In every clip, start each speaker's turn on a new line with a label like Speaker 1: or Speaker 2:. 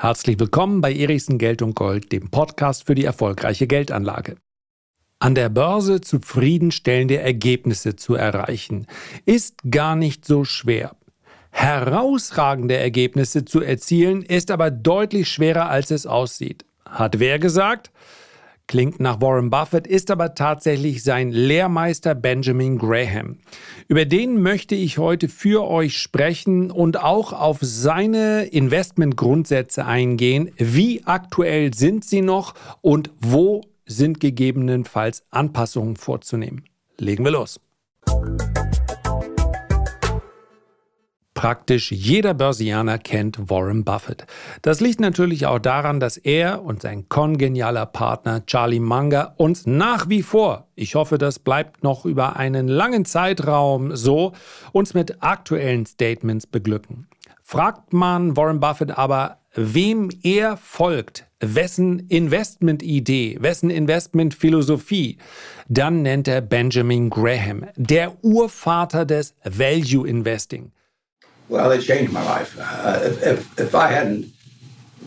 Speaker 1: Herzlich willkommen bei Erichsen Geld und Gold, dem Podcast für die erfolgreiche Geldanlage. An der Börse zufriedenstellende Ergebnisse zu erreichen, ist gar nicht so schwer. Herausragende Ergebnisse zu erzielen, ist aber deutlich schwerer, als es aussieht. Hat wer gesagt? Klingt nach Warren Buffett, ist aber tatsächlich sein Lehrmeister Benjamin Graham. Über den möchte ich heute für euch sprechen und auch auf seine Investmentgrundsätze eingehen. Wie aktuell sind sie noch und wo sind gegebenenfalls Anpassungen vorzunehmen? Legen wir los. Praktisch jeder Börsianer kennt Warren Buffett. Das liegt natürlich auch daran, dass er und sein kongenialer Partner Charlie Munger uns nach wie vor, ich hoffe, das bleibt noch über einen langen Zeitraum so, uns mit aktuellen Statements beglücken. Fragt man Warren Buffett aber, wem er folgt, wessen Investmentidee, wessen Investmentphilosophie, dann nennt er Benjamin Graham, der Urvater des Value Investing.
Speaker 2: Well, it changed my life. Uh, if, if, if, I hadn't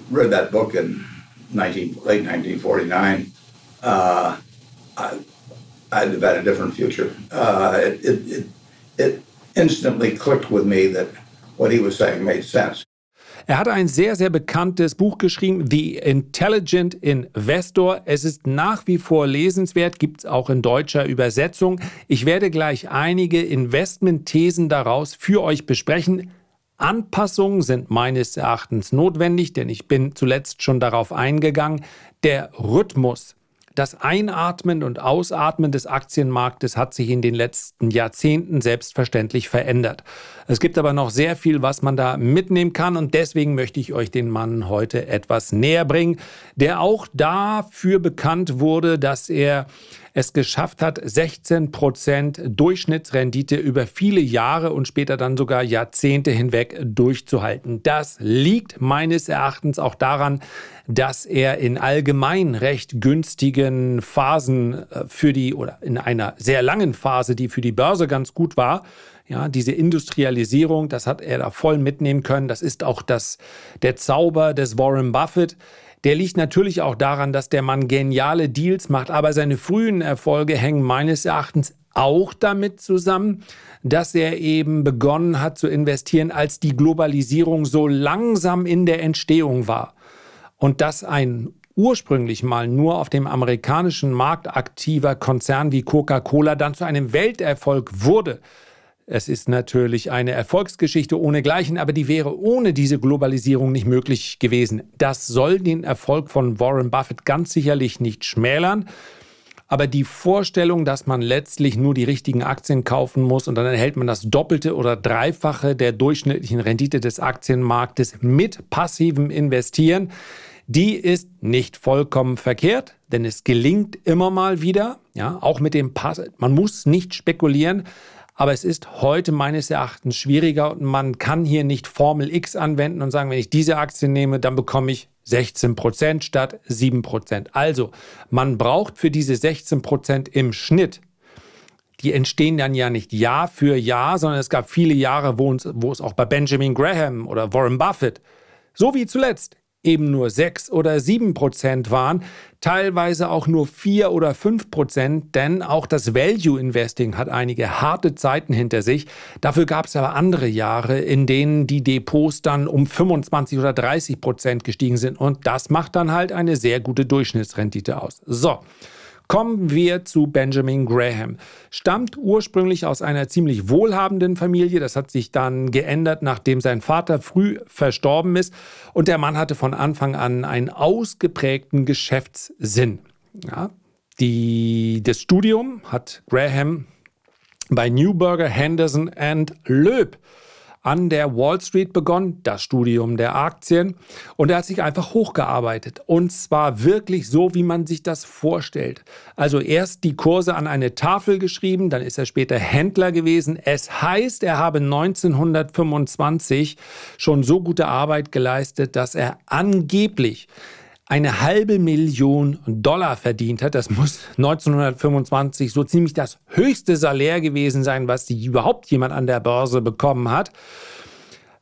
Speaker 2: read that book in 19, late 1949, uh, I, I'd have had a different future. Uh, it, it, it instantly clicked with me that what he was saying made sense.
Speaker 1: Er hat ein sehr, sehr bekanntes Buch geschrieben, The Intelligent Investor. Es ist nach wie vor lesenswert, gibt es auch in deutscher Übersetzung. Ich werde gleich einige Investmentthesen daraus für euch besprechen. Anpassungen sind meines Erachtens notwendig, denn ich bin zuletzt schon darauf eingegangen. Der Rhythmus das Einatmen und Ausatmen des Aktienmarktes hat sich in den letzten Jahrzehnten selbstverständlich verändert. Es gibt aber noch sehr viel, was man da mitnehmen kann und deswegen möchte ich euch den Mann heute etwas näher bringen, der auch dafür bekannt wurde, dass er es geschafft hat, 16 Prozent Durchschnittsrendite über viele Jahre und später dann sogar Jahrzehnte hinweg durchzuhalten. Das liegt meines Erachtens auch daran, dass er in allgemein recht günstigen Phasen äh, für die oder in einer sehr langen Phase, die für die Börse ganz gut war, ja, diese Industrialisierung, das hat er da voll mitnehmen können. Das ist auch das, der Zauber des Warren Buffett. Der liegt natürlich auch daran, dass der Mann geniale Deals macht, aber seine frühen Erfolge hängen meines Erachtens auch damit zusammen, dass er eben begonnen hat zu investieren, als die Globalisierung so langsam in der Entstehung war. Und dass ein ursprünglich mal nur auf dem amerikanischen Markt aktiver Konzern wie Coca-Cola dann zu einem Welterfolg wurde, es ist natürlich eine Erfolgsgeschichte ohnegleichen, aber die wäre ohne diese Globalisierung nicht möglich gewesen. Das soll den Erfolg von Warren Buffett ganz sicherlich nicht schmälern. Aber die Vorstellung, dass man letztlich nur die richtigen Aktien kaufen muss und dann erhält man das Doppelte oder Dreifache der durchschnittlichen Rendite des Aktienmarktes mit passivem Investieren, die ist nicht vollkommen verkehrt, denn es gelingt immer mal wieder, ja, auch mit dem Pass. Man muss nicht spekulieren, aber es ist heute meines Erachtens schwieriger und man kann hier nicht Formel X anwenden und sagen, wenn ich diese Aktie nehme, dann bekomme ich 16 Prozent statt 7 Prozent. Also, man braucht für diese 16 Prozent im Schnitt die entstehen dann ja nicht Jahr für Jahr, sondern es gab viele Jahre, wo es auch bei Benjamin Graham oder Warren Buffett, so wie zuletzt, eben nur 6 oder 7 Prozent waren, teilweise auch nur 4 oder 5 Prozent, denn auch das Value Investing hat einige harte Zeiten hinter sich. Dafür gab es aber andere Jahre, in denen die Depots dann um 25 oder 30 Prozent gestiegen sind und das macht dann halt eine sehr gute Durchschnittsrendite aus. So. Kommen wir zu Benjamin Graham. Stammt ursprünglich aus einer ziemlich wohlhabenden Familie. Das hat sich dann geändert, nachdem sein Vater früh verstorben ist. Und der Mann hatte von Anfang an einen ausgeprägten Geschäftssinn. Ja, die, das Studium hat Graham bei Newburger, Henderson and Löb an der Wall Street begonnen, das Studium der Aktien. Und er hat sich einfach hochgearbeitet. Und zwar wirklich so, wie man sich das vorstellt. Also erst die Kurse an eine Tafel geschrieben, dann ist er später Händler gewesen. Es heißt, er habe 1925 schon so gute Arbeit geleistet, dass er angeblich eine halbe Million Dollar verdient hat. Das muss 1925 so ziemlich das höchste Salär gewesen sein, was überhaupt jemand an der Börse bekommen hat.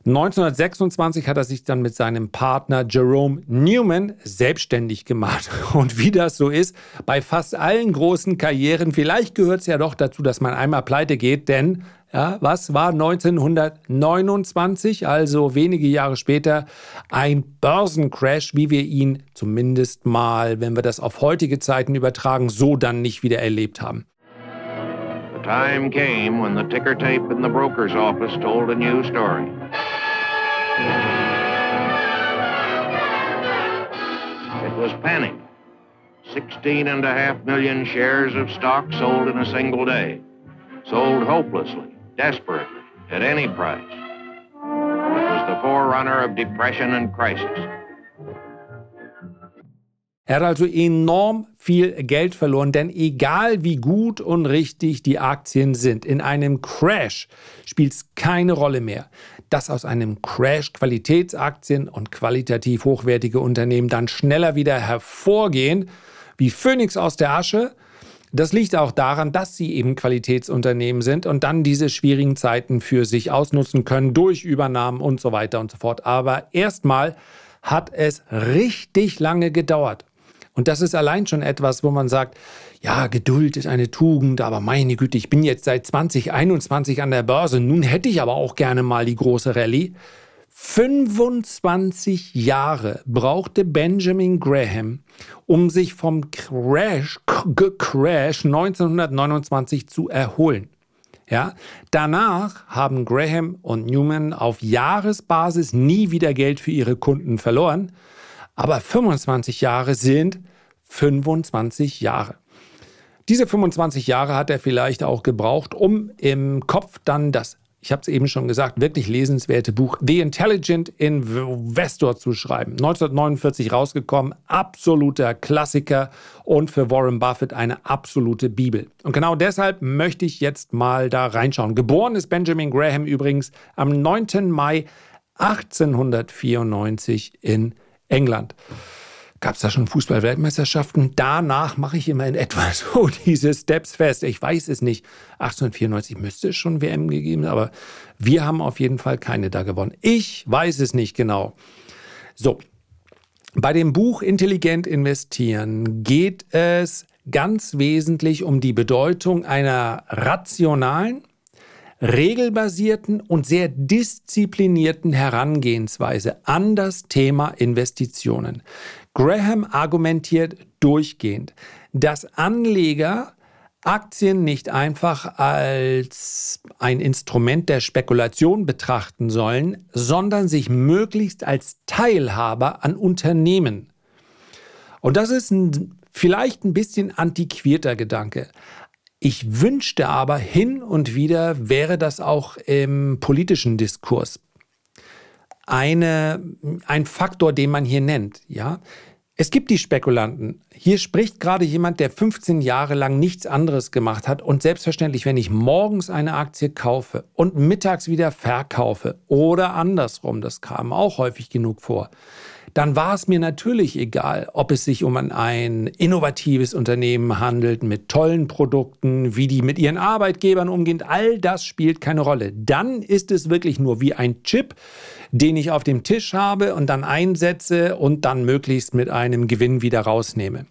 Speaker 1: 1926 hat er sich dann mit seinem Partner Jerome Newman selbstständig gemacht. Und wie das so ist, bei fast allen großen Karrieren, vielleicht gehört es ja doch dazu, dass man einmal pleite geht, denn ja, was war 1929, also wenige Jahre später, ein Börsencrash, wie wir ihn zumindest mal, wenn wir das auf heutige Zeiten übertragen, so dann nicht wieder erlebt haben.
Speaker 3: The time came when the ticker tape in the broker's office told a new story. It was panic. 16 and a half million shares of stock sold in a single day. Sold hopelessly, desperately, at any price. It was the forerunner of depression and crisis.
Speaker 1: Er hat also enorm viel Geld verloren, denn egal wie gut und richtig die Aktien sind, in einem Crash spielt es keine Rolle mehr, dass aus einem Crash Qualitätsaktien und qualitativ hochwertige Unternehmen dann schneller wieder hervorgehen, wie Phönix aus der Asche. Das liegt auch daran, dass sie eben Qualitätsunternehmen sind und dann diese schwierigen Zeiten für sich ausnutzen können durch Übernahmen und so weiter und so fort. Aber erstmal hat es richtig lange gedauert. Und das ist allein schon etwas, wo man sagt, ja, Geduld ist eine Tugend, aber meine Güte, ich bin jetzt seit 2021 an der Börse, nun hätte ich aber auch gerne mal die große Rallye. 25 Jahre brauchte Benjamin Graham, um sich vom Crash, Crash 1929 zu erholen. Ja, danach haben Graham und Newman auf Jahresbasis nie wieder Geld für ihre Kunden verloren. Aber 25 Jahre sind 25 Jahre. Diese 25 Jahre hat er vielleicht auch gebraucht, um im Kopf dann das, ich habe es eben schon gesagt, wirklich lesenswerte Buch The Intelligent Investor zu schreiben. 1949 rausgekommen, absoluter Klassiker und für Warren Buffett eine absolute Bibel. Und genau deshalb möchte ich jetzt mal da reinschauen. Geboren ist Benjamin Graham übrigens am 9. Mai 1894 in England. Gab es da schon Fußball-Weltmeisterschaften? Danach mache ich immer in etwa so diese Steps fest. Ich weiß es nicht. 1894 müsste es schon WM gegeben, aber wir haben auf jeden Fall keine da gewonnen. Ich weiß es nicht genau. So, bei dem Buch Intelligent investieren geht es ganz wesentlich um die Bedeutung einer rationalen, regelbasierten und sehr disziplinierten Herangehensweise an das Thema Investitionen. Graham argumentiert durchgehend, dass Anleger Aktien nicht einfach als ein Instrument der Spekulation betrachten sollen, sondern sich möglichst als Teilhaber an Unternehmen. Und das ist ein, vielleicht ein bisschen antiquierter Gedanke. Ich wünschte aber hin und wieder wäre das auch im politischen Diskurs eine, ein Faktor, den man hier nennt. Ja? Es gibt die Spekulanten. Hier spricht gerade jemand, der 15 Jahre lang nichts anderes gemacht hat. Und selbstverständlich, wenn ich morgens eine Aktie kaufe und mittags wieder verkaufe oder andersrum, das kam auch häufig genug vor, dann war es mir natürlich egal, ob es sich um ein innovatives Unternehmen handelt mit tollen Produkten, wie die mit ihren Arbeitgebern umgehen. All das spielt keine Rolle. Dann ist es wirklich nur wie ein Chip, den ich auf dem Tisch habe und dann einsetze und dann möglichst mit einem Gewinn wieder rausnehme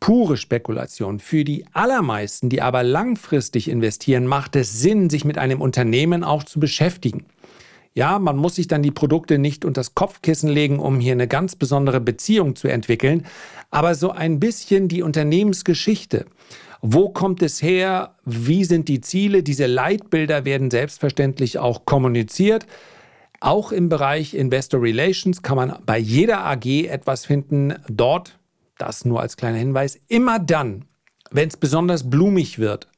Speaker 1: pure Spekulation. Für die allermeisten, die aber langfristig investieren, macht es Sinn, sich mit einem Unternehmen auch zu beschäftigen. Ja, man muss sich dann die Produkte nicht unter das Kopfkissen legen, um hier eine ganz besondere Beziehung zu entwickeln, aber so ein bisschen die Unternehmensgeschichte. Wo kommt es her? Wie sind die Ziele? Diese Leitbilder werden selbstverständlich auch kommuniziert. Auch im Bereich Investor Relations kann man bei jeder AG etwas finden. Dort, das nur als kleiner Hinweis, immer dann, wenn es besonders blumig wird,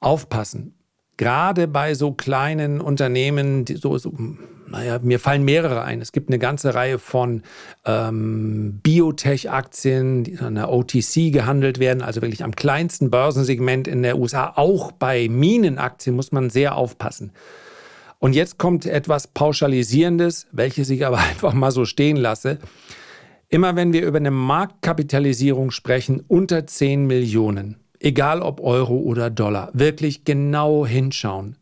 Speaker 1: aufpassen gerade bei so kleinen Unternehmen, die so, so, naja, mir fallen mehrere ein. Es gibt eine ganze Reihe von ähm, Biotech-Aktien, die an der OTC gehandelt werden, also wirklich am kleinsten Börsensegment in der USA. Auch bei Minenaktien muss man sehr aufpassen. Und jetzt kommt etwas Pauschalisierendes, welches ich aber einfach mal so stehen lasse. Immer wenn wir über eine Marktkapitalisierung sprechen, unter 10 Millionen, egal ob Euro oder Dollar, wirklich genau hinschauen.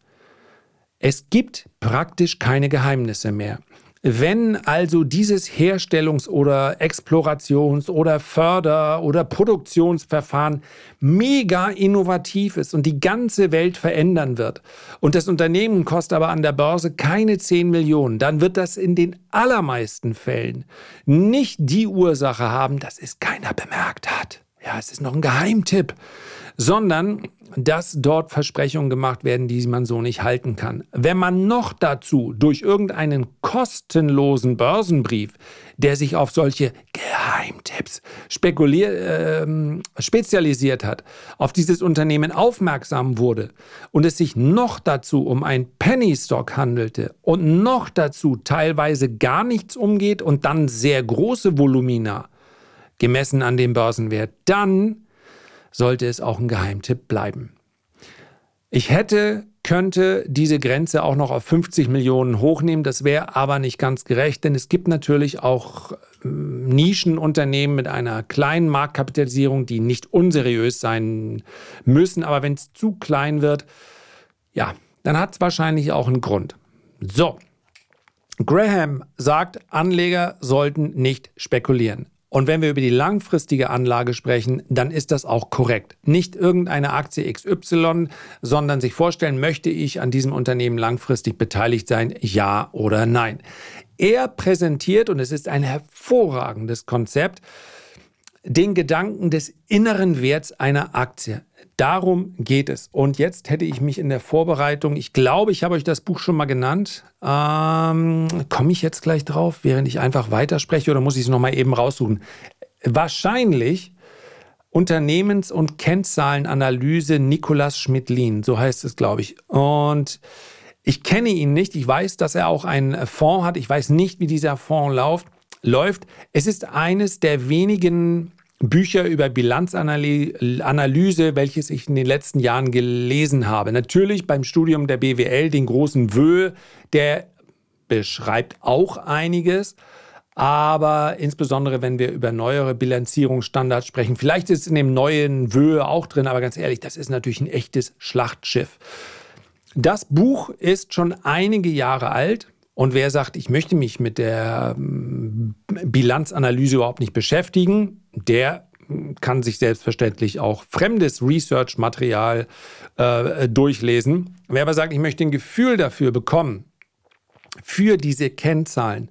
Speaker 1: Es gibt praktisch keine Geheimnisse mehr. Wenn also dieses Herstellungs- oder Explorations- oder Förder- oder Produktionsverfahren mega innovativ ist und die ganze Welt verändern wird und das Unternehmen kostet aber an der Börse keine 10 Millionen, dann wird das in den allermeisten Fällen nicht die Ursache haben, dass es keiner bemerkt hat. Ja, es ist noch ein Geheimtipp sondern dass dort Versprechungen gemacht werden, die man so nicht halten kann. Wenn man noch dazu durch irgendeinen kostenlosen Börsenbrief, der sich auf solche Geheimtipps äh, spezialisiert hat, auf dieses Unternehmen aufmerksam wurde und es sich noch dazu um ein Penny Stock handelte und noch dazu teilweise gar nichts umgeht und dann sehr große Volumina gemessen an dem Börsenwert, dann sollte es auch ein Geheimtipp bleiben. Ich hätte, könnte diese Grenze auch noch auf 50 Millionen hochnehmen. Das wäre aber nicht ganz gerecht, denn es gibt natürlich auch ähm, Nischenunternehmen mit einer kleinen Marktkapitalisierung, die nicht unseriös sein müssen. Aber wenn es zu klein wird, ja, dann hat es wahrscheinlich auch einen Grund. So, Graham sagt, Anleger sollten nicht spekulieren. Und wenn wir über die langfristige Anlage sprechen, dann ist das auch korrekt. Nicht irgendeine Aktie XY, sondern sich vorstellen, möchte ich an diesem Unternehmen langfristig beteiligt sein, ja oder nein. Er präsentiert, und es ist ein hervorragendes Konzept, den Gedanken des inneren Werts einer Aktie. Darum geht es. Und jetzt hätte ich mich in der Vorbereitung, ich glaube, ich habe euch das Buch schon mal genannt. Ähm, Komme ich jetzt gleich drauf, während ich einfach weiterspreche oder muss ich es nochmal eben raussuchen? Wahrscheinlich Unternehmens- und Kennzahlenanalyse Nicolas Schmidlin, so heißt es, glaube ich. Und ich kenne ihn nicht. Ich weiß, dass er auch einen Fonds hat. Ich weiß nicht, wie dieser Fonds läuft. läuft. Es ist eines der wenigen Bücher über Bilanzanalyse, welches ich in den letzten Jahren gelesen habe. Natürlich beim Studium der BWL den großen Wö, der beschreibt auch einiges. Aber insbesondere, wenn wir über neuere Bilanzierungsstandards sprechen, vielleicht ist in dem neuen Wö auch drin, aber ganz ehrlich, das ist natürlich ein echtes Schlachtschiff. Das Buch ist schon einige Jahre alt. Und wer sagt, ich möchte mich mit der ähm, Bilanzanalyse überhaupt nicht beschäftigen, der kann sich selbstverständlich auch fremdes Research-Material äh, durchlesen. Wer aber sagt, ich möchte ein Gefühl dafür bekommen, für diese Kennzahlen,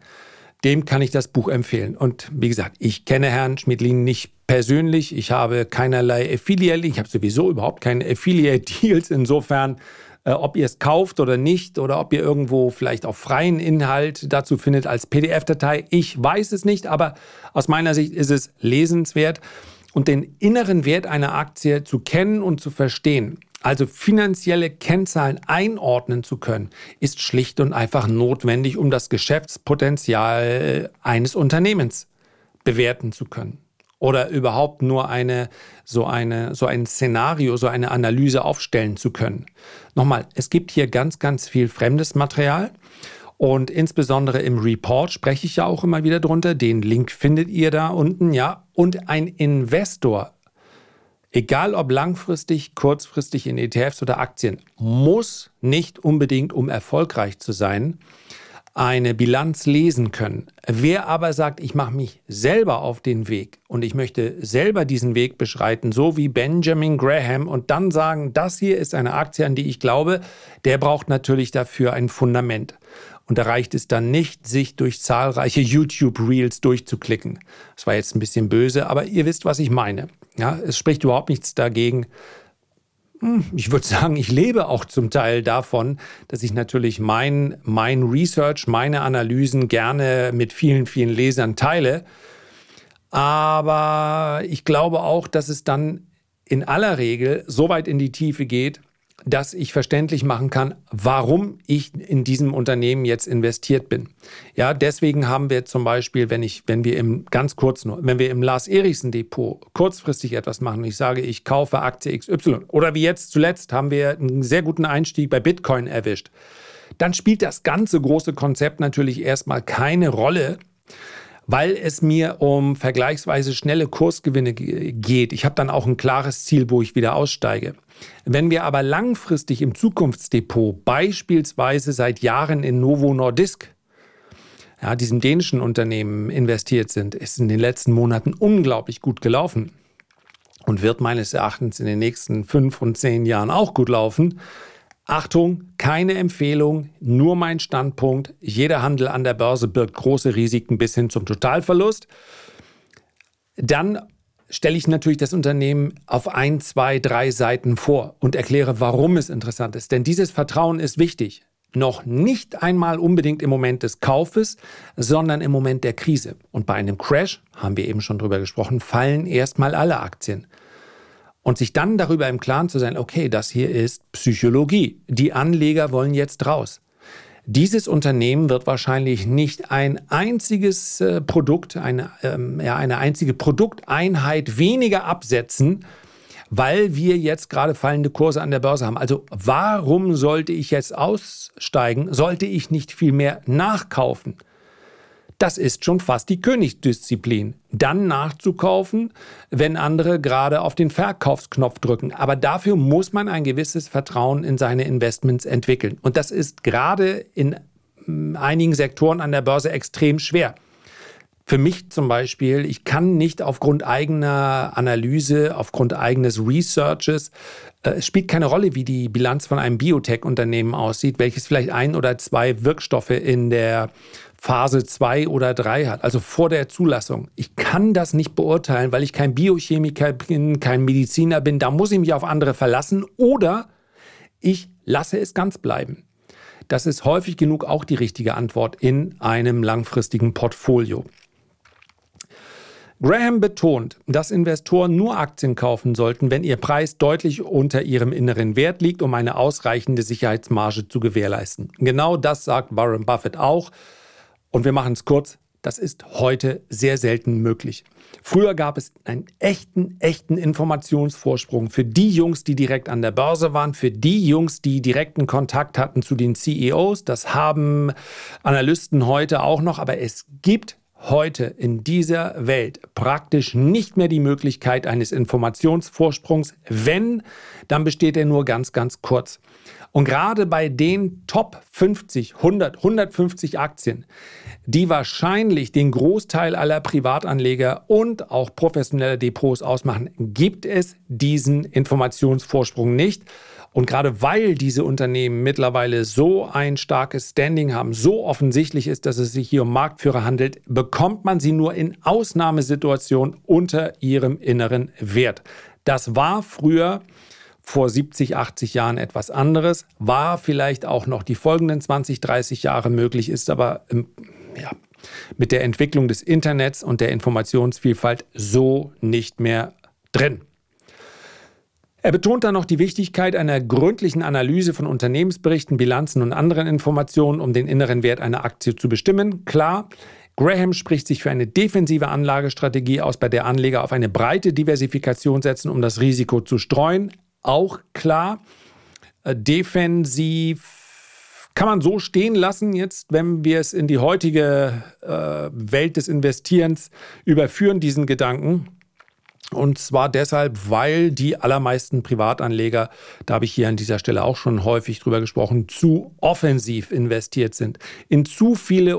Speaker 1: dem kann ich das Buch empfehlen. Und wie gesagt, ich kenne Herrn Schmidlin nicht persönlich. Ich habe keinerlei Affiliate. Ich habe sowieso überhaupt keine Affiliate-Deals. Insofern äh, ob ihr es kauft oder nicht oder ob ihr irgendwo vielleicht auch freien Inhalt dazu findet als PDF-Datei. Ich weiß es nicht, aber aus meiner Sicht ist es lesenswert. Und den inneren Wert einer Aktie zu kennen und zu verstehen, also finanzielle Kennzahlen einordnen zu können, ist schlicht und einfach notwendig, um das Geschäftspotenzial eines Unternehmens bewerten zu können oder überhaupt nur eine, so, eine, so ein Szenario, so eine Analyse aufstellen zu können. Nochmal, es gibt hier ganz, ganz viel fremdes Material. Und insbesondere im Report spreche ich ja auch immer wieder drunter. Den Link findet ihr da unten, ja. Und ein Investor, egal ob langfristig, kurzfristig in ETFs oder Aktien, muss nicht unbedingt, um erfolgreich zu sein, eine Bilanz lesen können. Wer aber sagt, ich mache mich selber auf den Weg und ich möchte selber diesen Weg beschreiten, so wie Benjamin Graham, und dann sagen, das hier ist eine Aktie, an die ich glaube, der braucht natürlich dafür ein Fundament. Und da reicht es dann nicht, sich durch zahlreiche YouTube-Reels durchzuklicken. Das war jetzt ein bisschen böse, aber ihr wisst, was ich meine. Ja, es spricht überhaupt nichts dagegen, ich würde sagen, ich lebe auch zum Teil davon, dass ich natürlich mein, mein Research, meine Analysen gerne mit vielen, vielen Lesern teile. Aber ich glaube auch, dass es dann in aller Regel so weit in die Tiefe geht, dass ich verständlich machen kann, warum ich in diesem Unternehmen jetzt investiert bin. Ja, deswegen haben wir zum Beispiel, wenn ich, wenn wir im ganz kurz nur, wenn wir im Lars Erichsen Depot kurzfristig etwas machen ich sage, ich kaufe Aktie XY oder wie jetzt zuletzt haben wir einen sehr guten Einstieg bei Bitcoin erwischt, dann spielt das ganze große Konzept natürlich erstmal keine Rolle, weil es mir um vergleichsweise schnelle Kursgewinne geht. Ich habe dann auch ein klares Ziel, wo ich wieder aussteige. Wenn wir aber langfristig im Zukunftsdepot beispielsweise seit Jahren in Novo Nordisk, ja, diesem dänischen Unternehmen investiert sind, ist in den letzten Monaten unglaublich gut gelaufen und wird meines Erachtens in den nächsten fünf und zehn Jahren auch gut laufen, Achtung, keine Empfehlung, nur mein Standpunkt. Jeder Handel an der Börse birgt große Risiken bis hin zum Totalverlust. Dann stelle ich natürlich das Unternehmen auf ein, zwei, drei Seiten vor und erkläre, warum es interessant ist. Denn dieses Vertrauen ist wichtig. Noch nicht einmal unbedingt im Moment des Kaufes, sondern im Moment der Krise. Und bei einem Crash, haben wir eben schon drüber gesprochen, fallen erstmal alle Aktien. Und sich dann darüber im Klaren zu sein, okay, das hier ist Psychologie. Die Anleger wollen jetzt raus. Dieses Unternehmen wird wahrscheinlich nicht ein einziges äh, Produkt, eine, ähm, ja, eine einzige Produkteinheit weniger absetzen, weil wir jetzt gerade fallende Kurse an der Börse haben. Also warum sollte ich jetzt aussteigen? Sollte ich nicht viel mehr nachkaufen? Das ist schon fast die Königsdisziplin. Dann nachzukaufen, wenn andere gerade auf den Verkaufsknopf drücken. Aber dafür muss man ein gewisses Vertrauen in seine Investments entwickeln. Und das ist gerade in mm, einigen Sektoren an der Börse extrem schwer. Für mich zum Beispiel, ich kann nicht aufgrund eigener Analyse, aufgrund eigenes Researches, äh, es spielt keine Rolle, wie die Bilanz von einem Biotech-Unternehmen aussieht, welches vielleicht ein oder zwei Wirkstoffe in der Phase 2 oder 3 hat, also vor der Zulassung. Ich kann das nicht beurteilen, weil ich kein Biochemiker bin, kein Mediziner bin. Da muss ich mich auf andere verlassen oder ich lasse es ganz bleiben. Das ist häufig genug auch die richtige Antwort in einem langfristigen Portfolio. Graham betont, dass Investoren nur Aktien kaufen sollten, wenn ihr Preis deutlich unter ihrem inneren Wert liegt, um eine ausreichende Sicherheitsmarge zu gewährleisten. Genau das sagt Warren Buffett auch. Und wir machen es kurz, das ist heute sehr selten möglich. Früher gab es einen echten, echten Informationsvorsprung für die Jungs, die direkt an der Börse waren, für die Jungs, die direkten Kontakt hatten zu den CEOs. Das haben Analysten heute auch noch, aber es gibt heute in dieser Welt praktisch nicht mehr die Möglichkeit eines Informationsvorsprungs. Wenn, dann besteht er nur ganz, ganz kurz. Und gerade bei den Top 50, 100, 150 Aktien, die wahrscheinlich den Großteil aller Privatanleger und auch professioneller Depots ausmachen, gibt es diesen Informationsvorsprung nicht. Und gerade weil diese Unternehmen mittlerweile so ein starkes Standing haben, so offensichtlich ist, dass es sich hier um Marktführer handelt, bekommt man sie nur in Ausnahmesituationen unter ihrem inneren Wert. Das war früher vor 70, 80 Jahren etwas anderes, war vielleicht auch noch die folgenden 20, 30 Jahre möglich, ist aber ja, mit der Entwicklung des Internets und der Informationsvielfalt so nicht mehr drin. Er betont dann noch die Wichtigkeit einer gründlichen Analyse von Unternehmensberichten, Bilanzen und anderen Informationen, um den inneren Wert einer Aktie zu bestimmen. Klar, Graham spricht sich für eine defensive Anlagestrategie aus, bei der Anleger auf eine breite Diversifikation setzen, um das Risiko zu streuen auch klar. Äh, defensiv kann man so stehen lassen, jetzt, wenn wir es in die heutige äh, Welt des Investierens überführen, diesen Gedanken. Und zwar deshalb, weil die allermeisten Privatanleger, da habe ich hier an dieser Stelle auch schon häufig drüber gesprochen, zu offensiv investiert sind. In zu viele,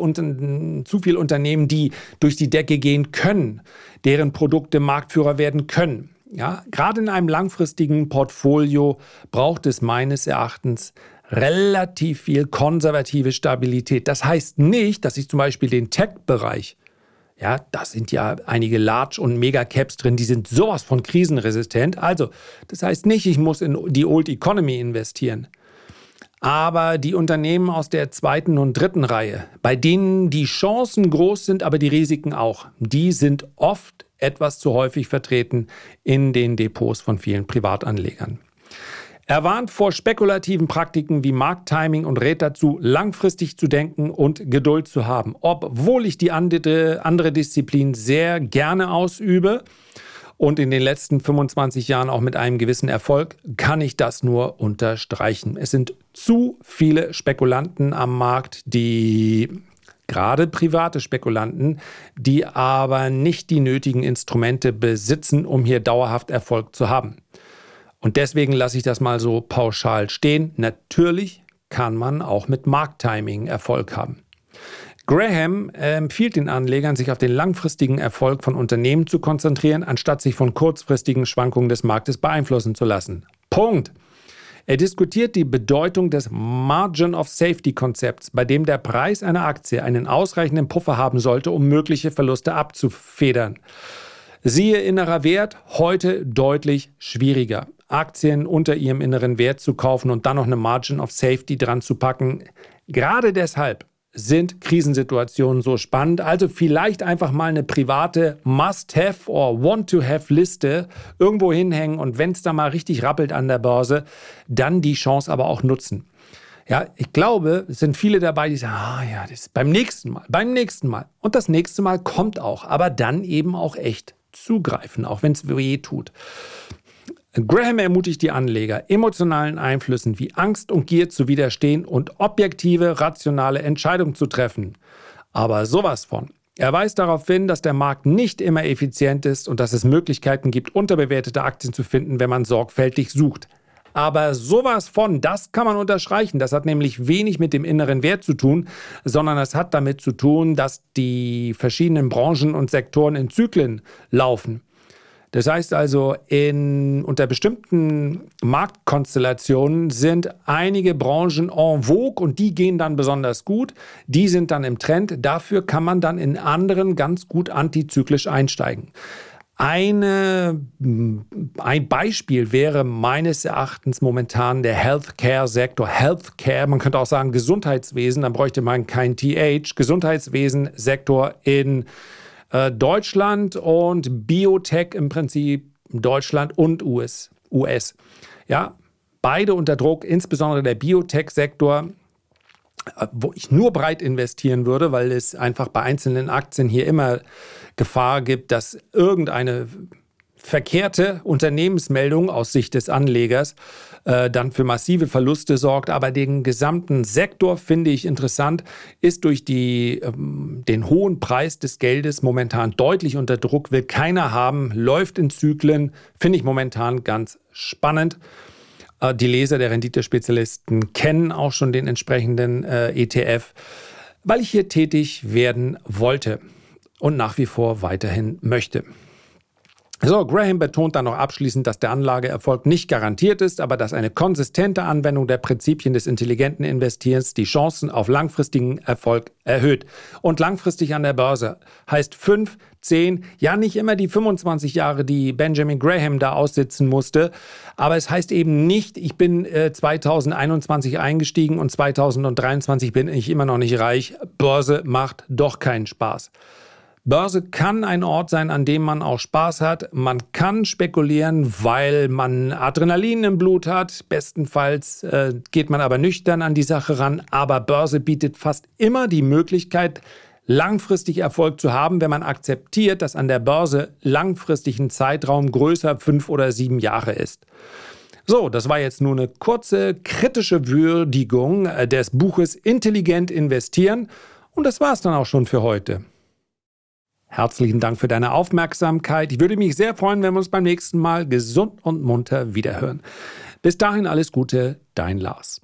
Speaker 1: zu viele Unternehmen, die durch die Decke gehen können, deren Produkte Marktführer werden können. Ja, gerade in einem langfristigen Portfolio braucht es meines Erachtens relativ viel konservative Stabilität. Das heißt nicht, dass ich zum Beispiel den Tech-Bereich, ja, da sind ja einige Large- und Mega-Caps drin, die sind sowas von krisenresistent. Also, das heißt nicht, ich muss in die Old Economy investieren. Aber die Unternehmen aus der zweiten und dritten Reihe, bei denen die Chancen groß sind, aber die Risiken auch, die sind oft etwas zu häufig vertreten in den Depots von vielen Privatanlegern. Er warnt vor spekulativen Praktiken wie Markttiming und rät dazu, langfristig zu denken und Geduld zu haben. Obwohl ich die andere Disziplin sehr gerne ausübe und in den letzten 25 Jahren auch mit einem gewissen Erfolg, kann ich das nur unterstreichen. Es sind zu viele Spekulanten am Markt, die gerade private Spekulanten, die aber nicht die nötigen Instrumente besitzen, um hier dauerhaft Erfolg zu haben. Und deswegen lasse ich das mal so pauschal stehen. Natürlich kann man auch mit Markttiming Erfolg haben. Graham empfiehlt den Anlegern, sich auf den langfristigen Erfolg von Unternehmen zu konzentrieren, anstatt sich von kurzfristigen Schwankungen des Marktes beeinflussen zu lassen. Punkt. Er diskutiert die Bedeutung des Margin of Safety Konzepts, bei dem der Preis einer Aktie einen ausreichenden Puffer haben sollte, um mögliche Verluste abzufedern. Siehe innerer Wert, heute deutlich schwieriger. Aktien unter ihrem inneren Wert zu kaufen und dann noch eine Margin of Safety dran zu packen. Gerade deshalb sind Krisensituationen so spannend. Also vielleicht einfach mal eine private Must-Have or Want-to-Have-Liste irgendwo hinhängen und wenn es da mal richtig rappelt an der Börse, dann die Chance aber auch nutzen. Ja, ich glaube, es sind viele dabei, die sagen, ah ja, das ist beim nächsten Mal, beim nächsten Mal. Und das nächste Mal kommt auch, aber dann eben auch echt zugreifen, auch wenn es weh tut. Graham ermutigt die Anleger, emotionalen Einflüssen wie Angst und Gier zu widerstehen und objektive, rationale Entscheidungen zu treffen. Aber sowas von. Er weist darauf hin, dass der Markt nicht immer effizient ist und dass es Möglichkeiten gibt, unterbewertete Aktien zu finden, wenn man sorgfältig sucht. Aber sowas von, das kann man unterstreichen. Das hat nämlich wenig mit dem inneren Wert zu tun, sondern es hat damit zu tun, dass die verschiedenen Branchen und Sektoren in Zyklen laufen. Das heißt also, in, unter bestimmten Marktkonstellationen sind einige Branchen en vogue und die gehen dann besonders gut. Die sind dann im Trend. Dafür kann man dann in anderen ganz gut antizyklisch einsteigen. Eine, ein Beispiel wäre meines Erachtens momentan der Healthcare-Sektor. Healthcare, man könnte auch sagen Gesundheitswesen, dann bräuchte man kein TH. Gesundheitswesen-Sektor in äh, Deutschland und Biotech im Prinzip Deutschland und US. US. Ja, beide unter Druck, insbesondere der Biotech-Sektor, äh, wo ich nur breit investieren würde, weil es einfach bei einzelnen Aktien hier immer Gefahr gibt, dass irgendeine verkehrte Unternehmensmeldung aus Sicht des Anlegers äh, dann für massive Verluste sorgt. Aber den gesamten Sektor finde ich interessant, ist durch die, ähm, den hohen Preis des Geldes momentan deutlich unter Druck, will keiner haben, läuft in Zyklen, finde ich momentan ganz spannend. Äh, die Leser der Renditespezialisten kennen auch schon den entsprechenden äh, ETF, weil ich hier tätig werden wollte und nach wie vor weiterhin möchte. So, Graham betont dann noch abschließend, dass der Anlageerfolg nicht garantiert ist, aber dass eine konsistente Anwendung der Prinzipien des intelligenten Investierens die Chancen auf langfristigen Erfolg erhöht. Und langfristig an der Börse heißt fünf, zehn, ja nicht immer die 25 Jahre, die Benjamin Graham da aussitzen musste, aber es heißt eben nicht, ich bin äh, 2021 eingestiegen und 2023 bin ich immer noch nicht reich. Börse macht doch keinen Spaß. Börse kann ein Ort sein, an dem man auch Spaß hat. Man kann spekulieren, weil man Adrenalin im Blut hat. Bestenfalls äh, geht man aber nüchtern an die Sache ran. Aber Börse bietet fast immer die Möglichkeit, langfristig Erfolg zu haben, wenn man akzeptiert, dass an der Börse langfristig ein Zeitraum größer fünf oder sieben Jahre ist. So, das war jetzt nur eine kurze kritische Würdigung äh, des Buches Intelligent investieren. Und das war es dann auch schon für heute. Herzlichen Dank für deine Aufmerksamkeit. Ich würde mich sehr freuen, wenn wir uns beim nächsten Mal gesund und munter wiederhören. Bis dahin alles Gute, dein Lars.